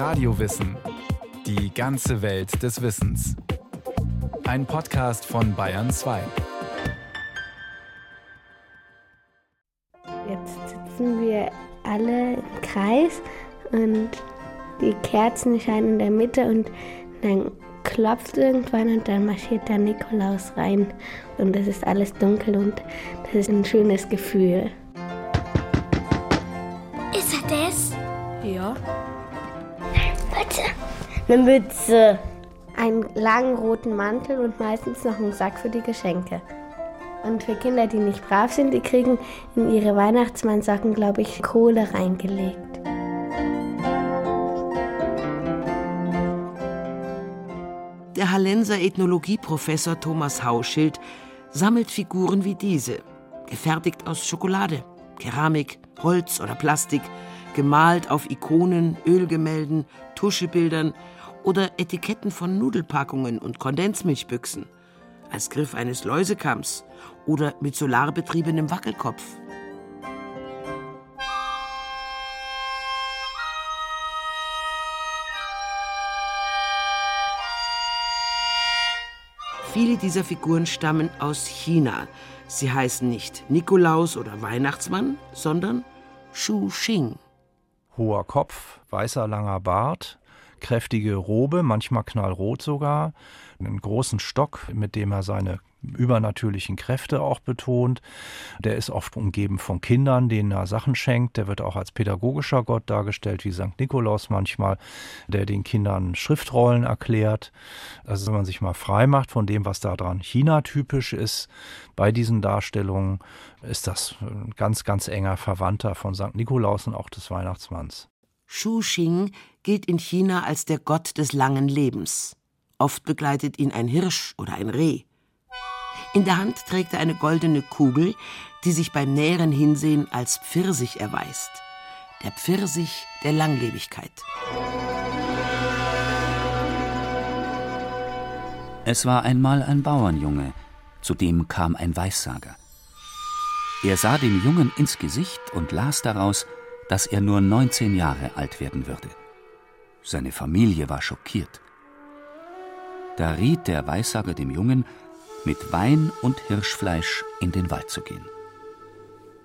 Radiowissen. Die ganze Welt des Wissens. Ein Podcast von Bayern 2. Jetzt sitzen wir alle im Kreis und die Kerzen scheinen in der Mitte und dann klopft irgendwann und dann marschiert der Nikolaus rein und es ist alles dunkel und das ist ein schönes Gefühl. Eine Mütze. Einen langen roten Mantel und meistens noch einen Sack für die Geschenke. Und für Kinder, die nicht brav sind, die kriegen in ihre Weihnachtsmannsacken, glaube ich, Kohle reingelegt. Der Hallenser Ethnologieprofessor Thomas Hauschild sammelt Figuren wie diese, gefertigt aus Schokolade, Keramik, Holz oder Plastik, gemalt auf Ikonen, Ölgemälden, Tuschebildern oder Etiketten von Nudelpackungen und Kondensmilchbüchsen, als Griff eines Läusekamms oder mit solarbetriebenem Wackelkopf. Viele dieser Figuren stammen aus China. Sie heißen nicht Nikolaus oder Weihnachtsmann, sondern Shu Xing. Hoher Kopf, weißer langer Bart, kräftige Robe, manchmal knallrot sogar, einen großen Stock, mit dem er seine übernatürlichen Kräfte auch betont. Der ist oft umgeben von Kindern, denen er Sachen schenkt. Der wird auch als pädagogischer Gott dargestellt, wie St. Nikolaus manchmal, der den Kindern Schriftrollen erklärt. Also wenn man sich mal frei macht von dem, was da dran China-typisch ist, bei diesen Darstellungen, ist das ein ganz, ganz enger Verwandter von St. Nikolaus und auch des Weihnachtsmanns. Shu Xing gilt in China als der Gott des langen Lebens. Oft begleitet ihn ein Hirsch oder ein Reh. In der Hand trägt er eine goldene Kugel, die sich beim näheren Hinsehen als Pfirsich erweist. Der Pfirsich der Langlebigkeit. Es war einmal ein Bauernjunge, zu dem kam ein Weissager. Er sah dem Jungen ins Gesicht und las daraus, dass er nur 19 Jahre alt werden würde. Seine Familie war schockiert. Da riet der Weissager dem Jungen, mit Wein und Hirschfleisch in den Wald zu gehen.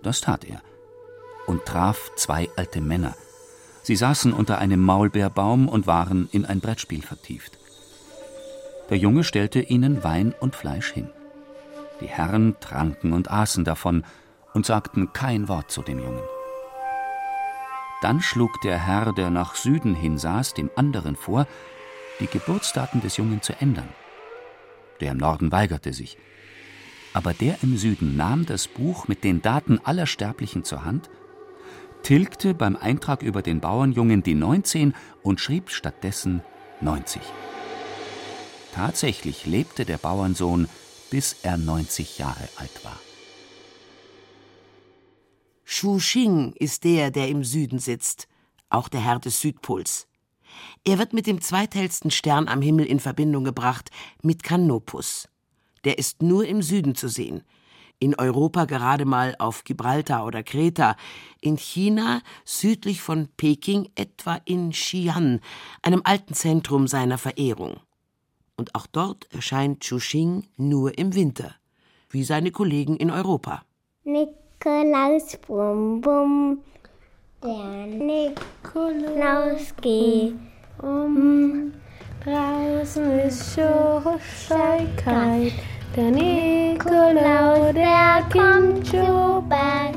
Das tat er und traf zwei alte Männer. Sie saßen unter einem Maulbeerbaum und waren in ein Brettspiel vertieft. Der Junge stellte ihnen Wein und Fleisch hin. Die Herren tranken und aßen davon und sagten kein Wort zu dem Jungen. Dann schlug der Herr, der nach Süden hin saß, dem anderen vor, die Geburtsdaten des Jungen zu ändern. Der im Norden weigerte sich. Aber der im Süden nahm das Buch mit den Daten aller Sterblichen zur Hand, tilgte beim Eintrag über den Bauernjungen die 19 und schrieb stattdessen 90. Tatsächlich lebte der Bauernsohn, bis er 90 Jahre alt war. Shu Xing ist der, der im Süden sitzt, auch der Herr des Südpols. Er wird mit dem zweithellsten Stern am Himmel in Verbindung gebracht, mit Canopus. Der ist nur im Süden zu sehen. In Europa gerade mal auf Gibraltar oder Kreta, in China südlich von Peking etwa in Xi'an, einem alten Zentrum seiner Verehrung. Und auch dort erscheint Chuxing nur im Winter, wie seine Kollegen in Europa. Nikolaus Bum Bum, der Nikolaus geht um. Draußen ist Schoßei kalt. Der Nikolaus, der kommt schon bald.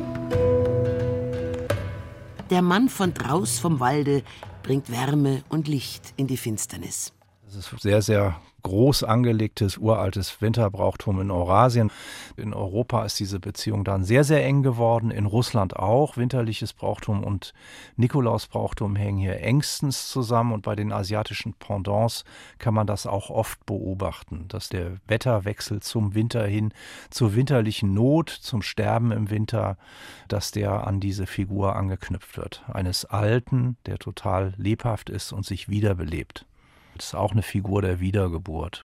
Der Mann von draus vom Walde bringt Wärme und Licht in die Finsternis. Das ist sehr, sehr groß angelegtes, uraltes Winterbrauchtum in Eurasien. In Europa ist diese Beziehung dann sehr, sehr eng geworden. In Russland auch. Winterliches Brauchtum und Nikolausbrauchtum hängen hier engstens zusammen. Und bei den asiatischen Pendants kann man das auch oft beobachten, dass der Wetterwechsel zum Winter hin, zur winterlichen Not, zum Sterben im Winter, dass der an diese Figur angeknüpft wird. Eines Alten, der total lebhaft ist und sich wiederbelebt. Ist auch eine Figur der Wiedergeburt.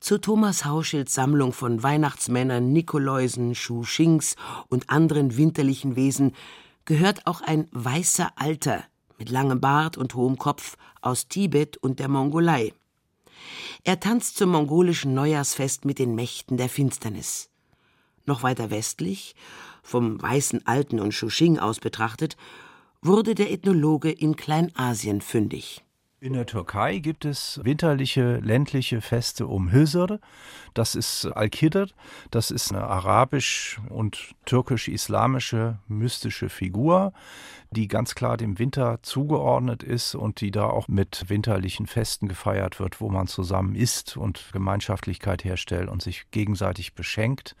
Zu Thomas Hauschilds Sammlung von Weihnachtsmännern, Nikoläusen, Schuschings und anderen winterlichen Wesen gehört auch ein weißer Alter mit langem Bart und hohem Kopf aus Tibet und der Mongolei. Er tanzt zum mongolischen Neujahrsfest mit den Mächten der Finsternis. Noch weiter westlich, vom weißen Alten und Shushing aus betrachtet, wurde der Ethnologe in Kleinasien fündig. In der Türkei gibt es winterliche ländliche Feste um Hüsr. Das ist Al-Kidr. Das ist eine arabisch- und türkisch-islamische mystische Figur, die ganz klar dem Winter zugeordnet ist und die da auch mit winterlichen Festen gefeiert wird, wo man zusammen isst und Gemeinschaftlichkeit herstellt und sich gegenseitig beschenkt.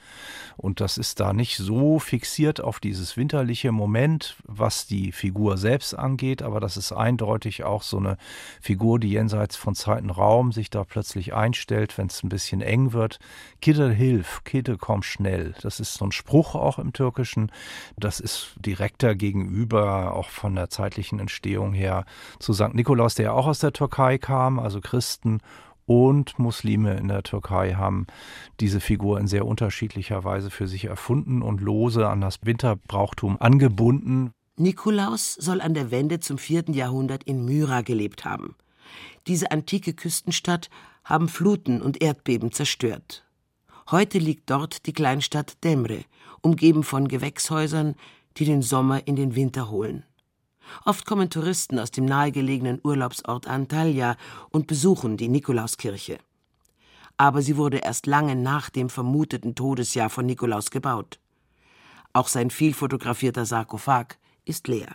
Und das ist da nicht so fixiert auf dieses winterliche Moment, was die Figur selbst angeht, aber das ist eindeutig auch so eine Figur, die jenseits von Zeit und Raum sich da plötzlich einstellt, wenn es ein bisschen eng wird. Kidde hilf, Kidde komm schnell. Das ist so ein Spruch auch im Türkischen. Das ist direkter gegenüber auch von der zeitlichen Entstehung her zu St. Nikolaus, der ja auch aus der Türkei kam, also Christen und Muslime in der Türkei haben diese Figur in sehr unterschiedlicher Weise für sich erfunden und lose an das Winterbrauchtum angebunden. Nikolaus soll an der Wende zum vierten Jahrhundert in Myra gelebt haben. Diese antike Küstenstadt haben Fluten und Erdbeben zerstört. Heute liegt dort die Kleinstadt Demre, umgeben von Gewächshäusern, die den Sommer in den Winter holen. Oft kommen Touristen aus dem nahegelegenen Urlaubsort Antalya und besuchen die Nikolauskirche. Aber sie wurde erst lange nach dem vermuteten Todesjahr von Nikolaus gebaut. Auch sein viel fotografierter Sarkophag ist leer.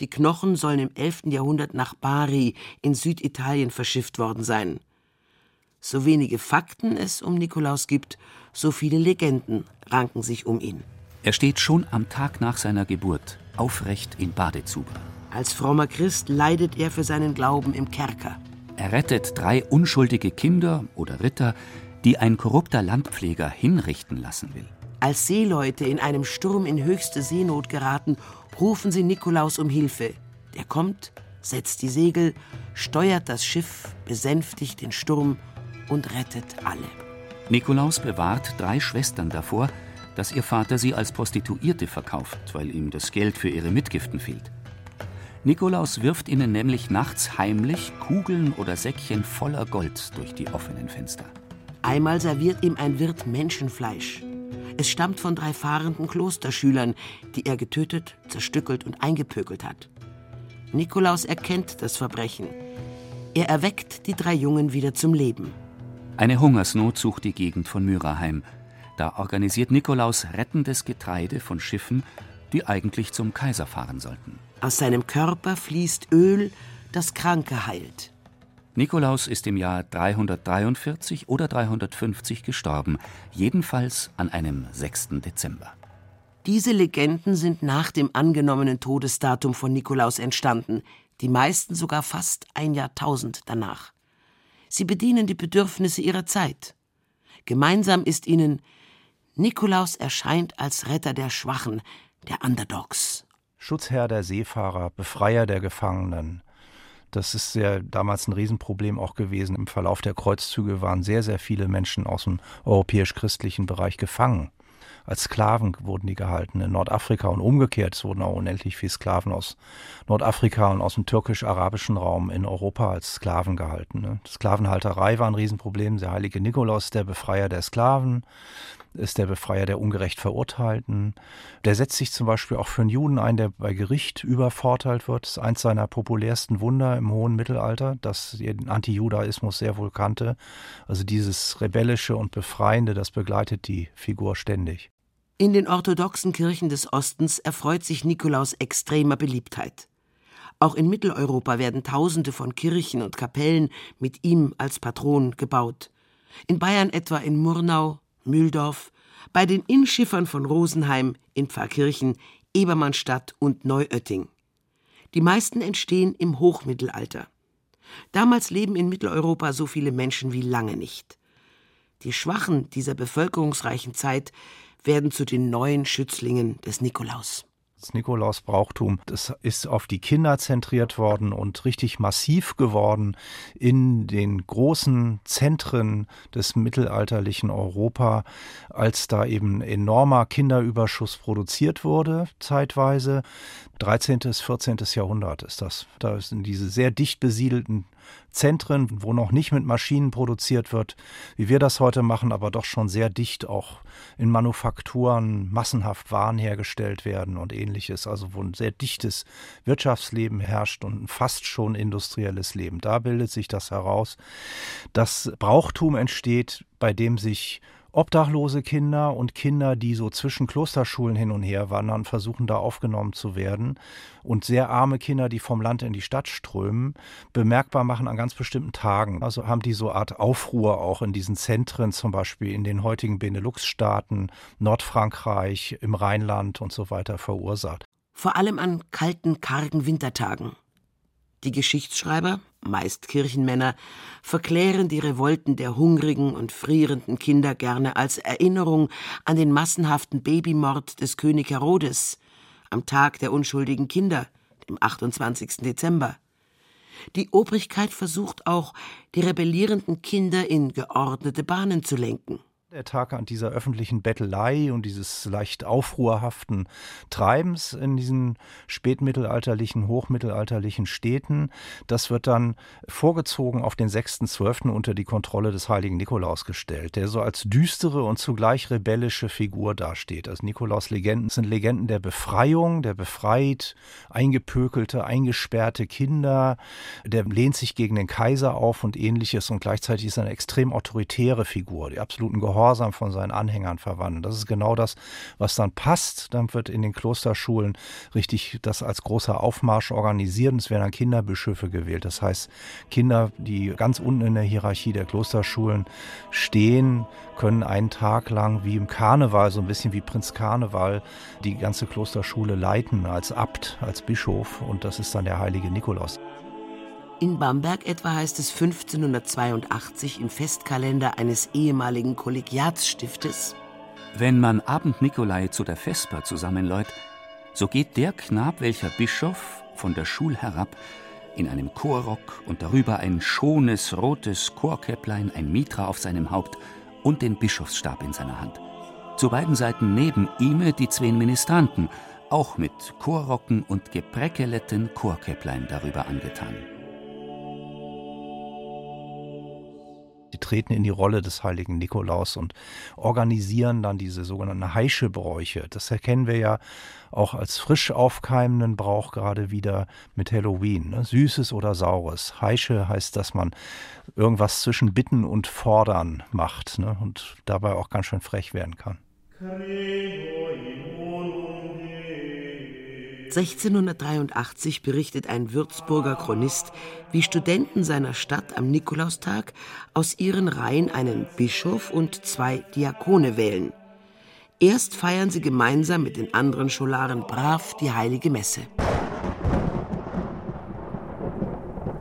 Die Knochen sollen im 11. Jahrhundert nach Bari in Süditalien verschifft worden sein. So wenige Fakten es um Nikolaus gibt, so viele Legenden ranken sich um ihn. Er steht schon am Tag nach seiner Geburt aufrecht in Badezuber. Als frommer Christ leidet er für seinen Glauben im Kerker. Er rettet drei unschuldige Kinder oder Ritter, die ein korrupter Landpfleger hinrichten lassen will. Als Seeleute in einem Sturm in höchste Seenot geraten, rufen sie Nikolaus um Hilfe. Der kommt, setzt die Segel, steuert das Schiff, besänftigt den Sturm und rettet alle. Nikolaus bewahrt drei Schwestern davor, dass ihr Vater sie als Prostituierte verkauft, weil ihm das Geld für ihre Mitgiften fehlt. Nikolaus wirft ihnen nämlich nachts heimlich Kugeln oder Säckchen voller Gold durch die offenen Fenster. Einmal serviert ihm ein Wirt Menschenfleisch. Es stammt von drei fahrenden Klosterschülern, die er getötet, zerstückelt und eingepökelt hat. Nikolaus erkennt das Verbrechen. Er erweckt die drei Jungen wieder zum Leben. Eine Hungersnot sucht die Gegend von Myra heim. Da organisiert Nikolaus rettendes Getreide von Schiffen, die eigentlich zum Kaiser fahren sollten. Aus seinem Körper fließt Öl, das Kranke heilt. Nikolaus ist im Jahr 343 oder 350 gestorben, jedenfalls an einem 6. Dezember. Diese Legenden sind nach dem angenommenen Todesdatum von Nikolaus entstanden, die meisten sogar fast ein Jahrtausend danach. Sie bedienen die Bedürfnisse ihrer Zeit. Gemeinsam ist ihnen, Nikolaus erscheint als Retter der Schwachen, der Underdogs. Schutzherr der Seefahrer, Befreier der Gefangenen. Das ist ja damals ein Riesenproblem auch gewesen. Im Verlauf der Kreuzzüge waren sehr, sehr viele Menschen aus dem europäisch-christlichen Bereich gefangen. Als Sklaven wurden die gehalten in Nordafrika und umgekehrt. Es wurden auch unendlich viele Sklaven aus Nordafrika und aus dem türkisch-arabischen Raum in Europa als Sklaven gehalten. Ne? Sklavenhalterei war ein Riesenproblem. Der heilige Nikolaus, der Befreier der Sklaven, ist der Befreier der ungerecht Verurteilten. Der setzt sich zum Beispiel auch für einen Juden ein, der bei Gericht übervorteilt wird. Das ist eins seiner populärsten Wunder im hohen Mittelalter, das den Antijudaismus sehr wohl kannte. Also dieses Rebellische und Befreiende, das begleitet die Figur ständig. In den orthodoxen Kirchen des Ostens erfreut sich Nikolaus extremer Beliebtheit. Auch in Mitteleuropa werden Tausende von Kirchen und Kapellen mit ihm als Patron gebaut. In Bayern etwa in Murnau, Mühldorf, bei den Innschiffern von Rosenheim, in Pfarrkirchen, Ebermannstadt und Neuötting. Die meisten entstehen im Hochmittelalter. Damals leben in Mitteleuropa so viele Menschen wie lange nicht. Die Schwachen dieser bevölkerungsreichen Zeit werden zu den neuen Schützlingen des Nikolaus. Das Nikolausbrauchtum, das ist auf die Kinder zentriert worden und richtig massiv geworden in den großen Zentren des mittelalterlichen Europa, als da eben enormer Kinderüberschuss produziert wurde, zeitweise. 13. 14. Jahrhundert ist das. Da sind diese sehr dicht besiedelten Zentren, wo noch nicht mit Maschinen produziert wird, wie wir das heute machen, aber doch schon sehr dicht auch in Manufakturen massenhaft Waren hergestellt werden und ähnliches. Also wo ein sehr dichtes Wirtschaftsleben herrscht und ein fast schon industrielles Leben. Da bildet sich das heraus. Das Brauchtum entsteht, bei dem sich obdachlose Kinder und Kinder, die so zwischen Klosterschulen hin und her wandern, versuchen da aufgenommen zu werden und sehr arme Kinder, die vom Land in die Stadt strömen, bemerkbar machen an ganz bestimmten Tagen. Also haben die so Art Aufruhr auch in diesen Zentren, zum Beispiel in den heutigen Benelux-Staaten, Nordfrankreich, im Rheinland und so weiter verursacht. Vor allem an kalten, kargen Wintertagen. Die Geschichtsschreiber, meist Kirchenmänner, verklären die Revolten der hungrigen und frierenden Kinder gerne als Erinnerung an den massenhaften Babymord des König Herodes am Tag der unschuldigen Kinder, dem 28. Dezember. Die Obrigkeit versucht auch, die rebellierenden Kinder in geordnete Bahnen zu lenken. Der Tag an dieser öffentlichen Bettelei und dieses leicht aufruhrhaften Treibens in diesen spätmittelalterlichen, hochmittelalterlichen Städten, das wird dann vorgezogen auf den 6.12. unter die Kontrolle des heiligen Nikolaus gestellt, der so als düstere und zugleich rebellische Figur dasteht. Also Nikolaus-Legenden sind Legenden der Befreiung, der befreit, eingepökelte, eingesperrte Kinder, der lehnt sich gegen den Kaiser auf und ähnliches und gleichzeitig ist er eine extrem autoritäre Figur, die absoluten Gehorsam Gehorsam von seinen Anhängern verwandeln. Das ist genau das, was dann passt. Dann wird in den Klosterschulen richtig das als großer Aufmarsch organisiert es werden dann Kinderbischöfe gewählt. Das heißt, Kinder, die ganz unten in der Hierarchie der Klosterschulen stehen, können einen Tag lang wie im Karneval, so ein bisschen wie Prinz Karneval, die ganze Klosterschule leiten als Abt, als Bischof und das ist dann der heilige Nikolaus. In Bamberg etwa heißt es 1582 im Festkalender eines ehemaligen Kollegiatsstiftes Wenn man Abend Nikolai zu der Vesper zusammenläut, so geht der Knab, welcher Bischof, von der Schul herab, in einem Chorrock und darüber ein schones rotes Chorkäpplein, ein Mitra auf seinem Haupt und den Bischofsstab in seiner Hand. Zu beiden Seiten neben ihm die zwei Ministranten, auch mit Chorrocken und gepräckeletten Chorkäpplein darüber angetan. Treten in die Rolle des heiligen Nikolaus und organisieren dann diese sogenannten Heischebräuche. Das erkennen wir ja auch als frisch aufkeimenden Brauch gerade wieder mit Halloween. Ne? Süßes oder Saures. Heische heißt, dass man irgendwas zwischen Bitten und Fordern macht ne? und dabei auch ganz schön frech werden kann. 1683 berichtet ein Würzburger Chronist, wie Studenten seiner Stadt am Nikolaustag aus ihren Reihen einen Bischof und zwei Diakone wählen. Erst feiern sie gemeinsam mit den anderen Scholaren brav die heilige Messe.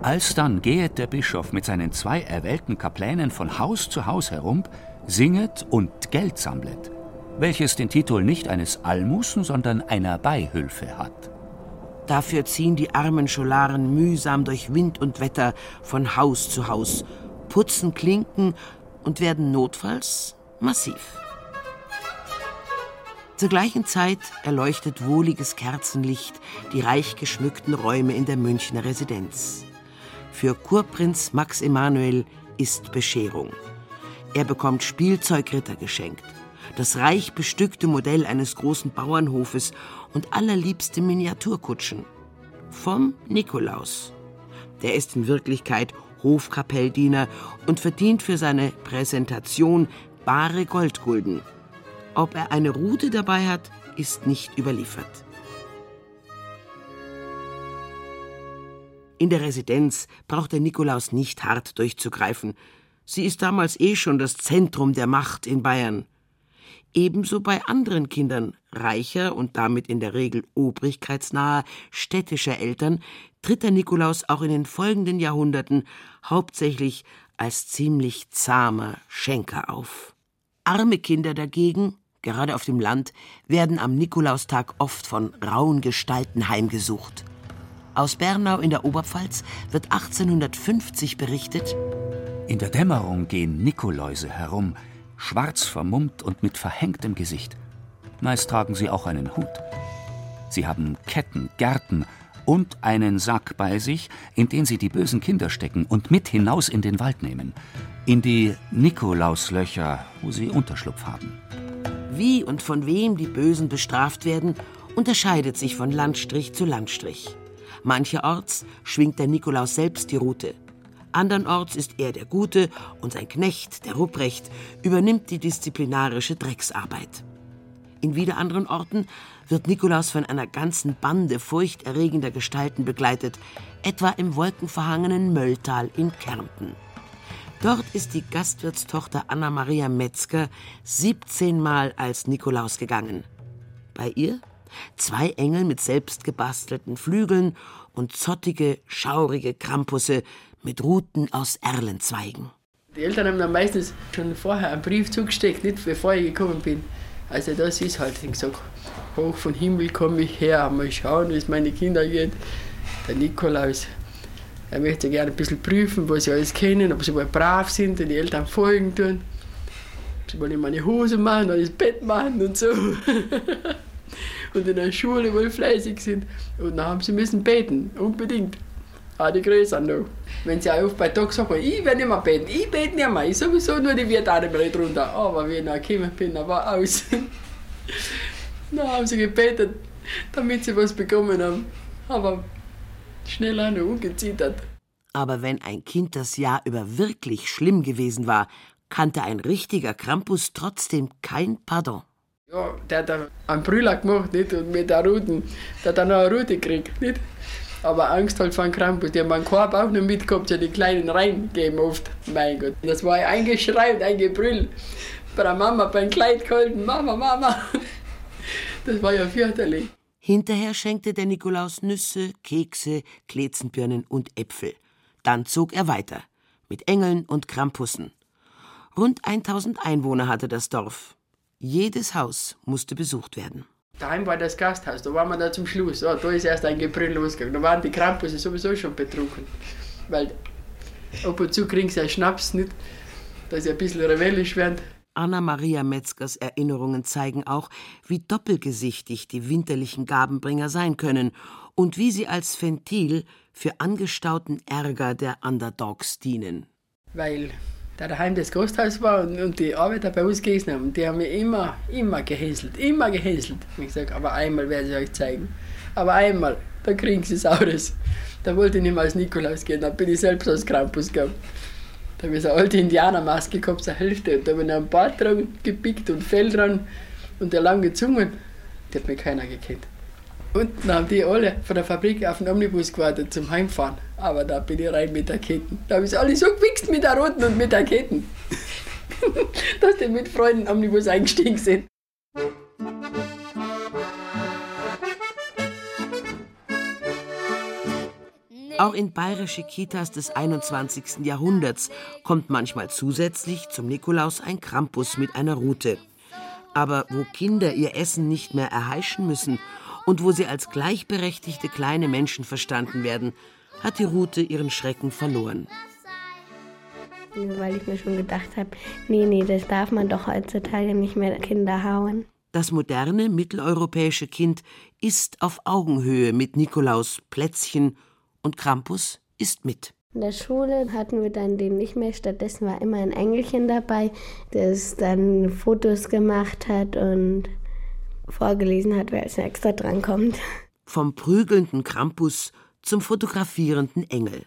Alsdann gehet der Bischof mit seinen zwei erwählten Kaplänen von Haus zu Haus herum, singet und Geld sammlet welches den Titel nicht eines Almusen, sondern einer Beihülfe hat. Dafür ziehen die armen Scholaren mühsam durch Wind und Wetter von Haus zu Haus, putzen Klinken und werden notfalls massiv. Zur gleichen Zeit erleuchtet wohliges Kerzenlicht die reich geschmückten Räume in der Münchner Residenz. Für Kurprinz Max Emanuel ist Bescherung. Er bekommt Spielzeugritter geschenkt, das reich bestückte Modell eines großen Bauernhofes und allerliebste Miniaturkutschen. Vom Nikolaus. Der ist in Wirklichkeit Hofkapelldiener und verdient für seine Präsentation bare Goldgulden. Ob er eine Rute dabei hat, ist nicht überliefert. In der Residenz braucht der Nikolaus nicht hart durchzugreifen. Sie ist damals eh schon das Zentrum der Macht in Bayern. Ebenso bei anderen Kindern reicher und damit in der Regel obrigkeitsnaher städtischer Eltern tritt der Nikolaus auch in den folgenden Jahrhunderten hauptsächlich als ziemlich zahmer Schenker auf. Arme Kinder dagegen, Gerade auf dem Land werden am Nikolaustag oft von rauen Gestalten heimgesucht. Aus Bernau in der Oberpfalz wird 1850 berichtet: In der Dämmerung gehen Nikoläuse herum, schwarz vermummt und mit verhängtem Gesicht. Meist tragen sie auch einen Hut. Sie haben Ketten, Gärten und einen Sack bei sich, in den sie die bösen Kinder stecken und mit hinaus in den Wald nehmen. In die Nikolauslöcher, wo sie Unterschlupf haben. Wie und von wem die Bösen bestraft werden, unterscheidet sich von Landstrich zu Landstrich. Mancherorts schwingt der Nikolaus selbst die Rute. Andernorts ist er der Gute und sein Knecht, der Rupprecht, übernimmt die disziplinarische Drecksarbeit. In wieder anderen Orten wird Nikolaus von einer ganzen Bande furchterregender Gestalten begleitet, etwa im wolkenverhangenen Mölltal in Kärnten. Dort ist die Gastwirtstochter Anna-Maria Metzger 17 Mal als Nikolaus gegangen. Bei ihr zwei Engel mit selbstgebastelten Flügeln und zottige, schaurige Krampusse mit Ruten aus Erlenzweigen. Die Eltern haben dann meistens schon vorher einen Brief zugesteckt, nicht bevor ich gekommen bin. Also das ist halt, ich gesagt, hoch vom Himmel komme ich her, mal schauen, wie es meine Kinder geht. Der Nikolaus, er möchte gerne ein bisschen prüfen, was sie alles kennen, ob sie wohl brav sind, die Eltern folgen tun. Sie wollen meine Hose machen, das Bett machen und so. und in der Schule wohl fleißig sind. Und dann haben sie müssen beten, unbedingt. Ah, die Größeren noch. Wenn sie auch bei Tag sagen, ich werde nicht mehr beten, ich bete nicht mehr, ich sowieso nur die Viertatembrett runter. Aber wie ich noch gekommen bin, dann war aus. dann haben sie gebetet, damit sie was bekommen haben. Aber schnell auch noch ungezittert. Aber wenn ein Kind das Jahr über wirklich schlimm gewesen war, kannte ein richtiger Krampus trotzdem kein Pardon. Ja, der hat einen Brüller gemacht, nicht? Und mit der Ruten, der hat dann noch eine Rute gekriegt, nicht? Aber Angst halt vor Krampus. Die haben meinen Korb auch noch mitgehabt, ja die kleinen reingegeben oft. Mein Gott. Das war ein Geschrei und ein Gebrüll. Bei der Mama beim Kleid gehalten, Mama, Mama. Das war ja fürchterlich. Hinterher schenkte der Nikolaus Nüsse, Kekse, Kletzenbirnen und Äpfel. Dann zog er weiter. Mit Engeln und Krampussen. Rund 1000 Einwohner hatte das Dorf. Jedes Haus musste besucht werden. Daheim war das Gasthaus, da waren wir da zum Schluss. Oh, da ist erst ein Gebrüll losgegangen. Da waren die Krampusse sowieso schon betrunken. Weil ab und zu kriegen sie ja Schnaps nicht, dass sie ein bisschen rebellisch werden. Anna-Maria Metzgers Erinnerungen zeigen auch, wie doppelgesichtig die winterlichen Gabenbringer sein können und wie sie als Ventil für angestauten Ärger der Underdogs dienen. Weil da daheim das Gasthaus war und, und die Arbeiter bei uns gegessen haben, die haben mich immer, immer gehäselt, immer gehäselt. Ich gesagt, aber einmal werde ich euch zeigen. Aber einmal, dann kriegen sie Saures. Da wollte ich nicht mehr als Nikolaus gehen, da bin ich selbst als Krampus gegangen. Da habe ich so eine alte Indianermaske gehabt, eine Hälfte. Und da habe ich einen Bart dran gepickt und Fell dran und der lange Zungen. Die hat mir keiner gekannt. Dann haben die alle von der Fabrik auf den Omnibus gewartet zum Heimfahren. Aber da bin ich rein mit der Ketten. Da habe ich alle so gewichst mit der Roten und mit der Ketten. Dass die mit Freunden Omnibus eingestiegen sind. Auch in bayerische Kitas des 21. Jahrhunderts kommt manchmal zusätzlich zum Nikolaus ein Krampus mit einer Rute. Aber wo Kinder ihr Essen nicht mehr erheischen müssen und wo sie als gleichberechtigte kleine Menschen verstanden werden, hat die Rute ihren Schrecken verloren. Weil ich mir schon gedacht habe, nee, nee, das darf man doch heutzutage nicht mehr Kinder hauen. Das moderne mitteleuropäische Kind ist auf Augenhöhe mit Nikolaus, Plätzchen und Krampus ist mit. In der Schule hatten wir dann den nicht mehr. Stattdessen war immer ein Engelchen dabei, das dann Fotos gemacht hat und vorgelesen hat, wer als nächster drankommt. Vom prügelnden Krampus zum fotografierenden Engel.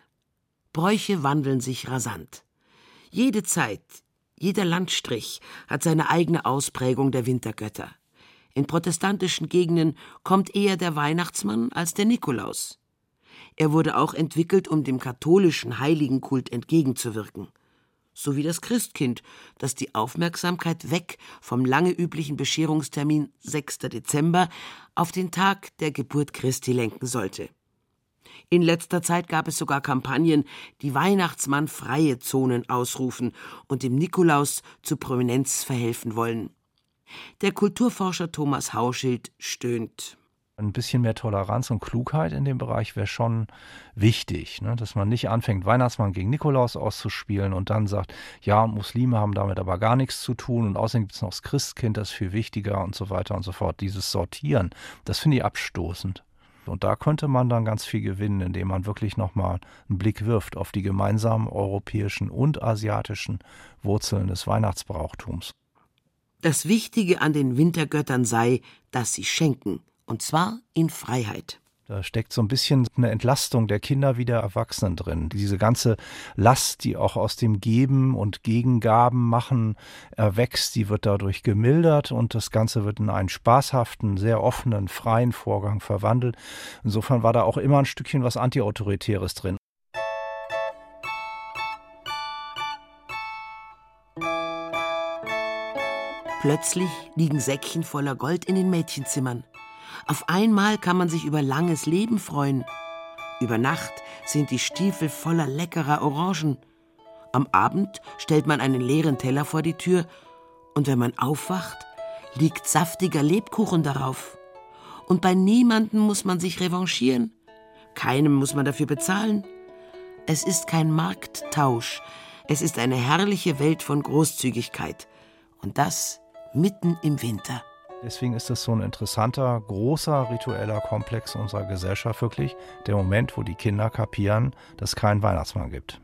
Bräuche wandeln sich rasant. Jede Zeit, jeder Landstrich hat seine eigene Ausprägung der Wintergötter. In protestantischen Gegenden kommt eher der Weihnachtsmann als der Nikolaus. Er wurde auch entwickelt, um dem katholischen Heiligenkult entgegenzuwirken. So wie das Christkind, das die Aufmerksamkeit weg vom lange üblichen Bescherungstermin 6. Dezember auf den Tag der Geburt Christi lenken sollte. In letzter Zeit gab es sogar Kampagnen, die Weihnachtsmann freie Zonen ausrufen und dem Nikolaus zu Prominenz verhelfen wollen. Der Kulturforscher Thomas Hauschild stöhnt. Ein bisschen mehr Toleranz und Klugheit in dem Bereich wäre schon wichtig, ne? dass man nicht anfängt, Weihnachtsmann gegen Nikolaus auszuspielen und dann sagt, ja, Muslime haben damit aber gar nichts zu tun und außerdem gibt es noch das Christkind, das ist viel wichtiger und so weiter und so fort. Dieses Sortieren, das finde ich abstoßend. Und da könnte man dann ganz viel gewinnen, indem man wirklich nochmal einen Blick wirft auf die gemeinsamen europäischen und asiatischen Wurzeln des Weihnachtsbrauchtums. Das Wichtige an den Wintergöttern sei, dass sie schenken, und zwar in Freiheit. Da steckt so ein bisschen eine Entlastung der Kinder wie der Erwachsenen drin. Diese ganze Last, die auch aus dem Geben und Gegengaben machen erwächst, die wird dadurch gemildert und das Ganze wird in einen spaßhaften, sehr offenen, freien Vorgang verwandelt. Insofern war da auch immer ein Stückchen was Antiautoritäres drin. Plötzlich liegen Säckchen voller Gold in den Mädchenzimmern. Auf einmal kann man sich über langes Leben freuen. Über Nacht sind die Stiefel voller leckerer Orangen. Am Abend stellt man einen leeren Teller vor die Tür und wenn man aufwacht, liegt saftiger Lebkuchen darauf. Und bei niemandem muss man sich revanchieren. Keinem muss man dafür bezahlen. Es ist kein Markttausch. Es ist eine herrliche Welt von Großzügigkeit. Und das mitten im Winter. Deswegen ist es so ein interessanter, großer ritueller Komplex unserer Gesellschaft wirklich. Der Moment, wo die Kinder kapieren, dass es keinen Weihnachtsmann gibt.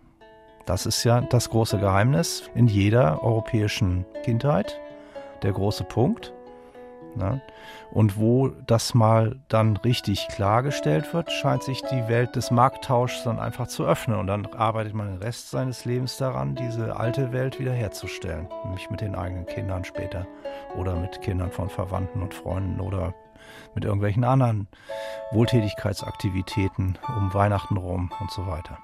Das ist ja das große Geheimnis in jeder europäischen Kindheit. Der große Punkt. Ne? Und wo das mal dann richtig klargestellt wird, scheint sich die Welt des Markttauschs dann einfach zu öffnen. Und dann arbeitet man den Rest seines Lebens daran, diese alte Welt wiederherzustellen. Nämlich mit den eigenen Kindern später. Oder mit Kindern von Verwandten und Freunden oder mit irgendwelchen anderen Wohltätigkeitsaktivitäten um Weihnachten rum und so weiter.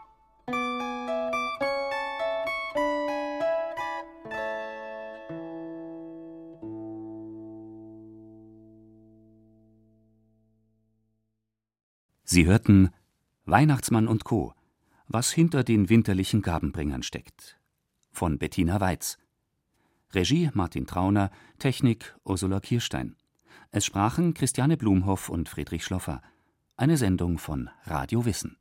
Sie hörten Weihnachtsmann und Co. Was hinter den winterlichen Gabenbringern steckt. Von Bettina Weiz. Regie Martin Trauner, Technik Ursula Kirstein. Es sprachen Christiane Blumhoff und Friedrich Schloffer. Eine Sendung von Radio Wissen.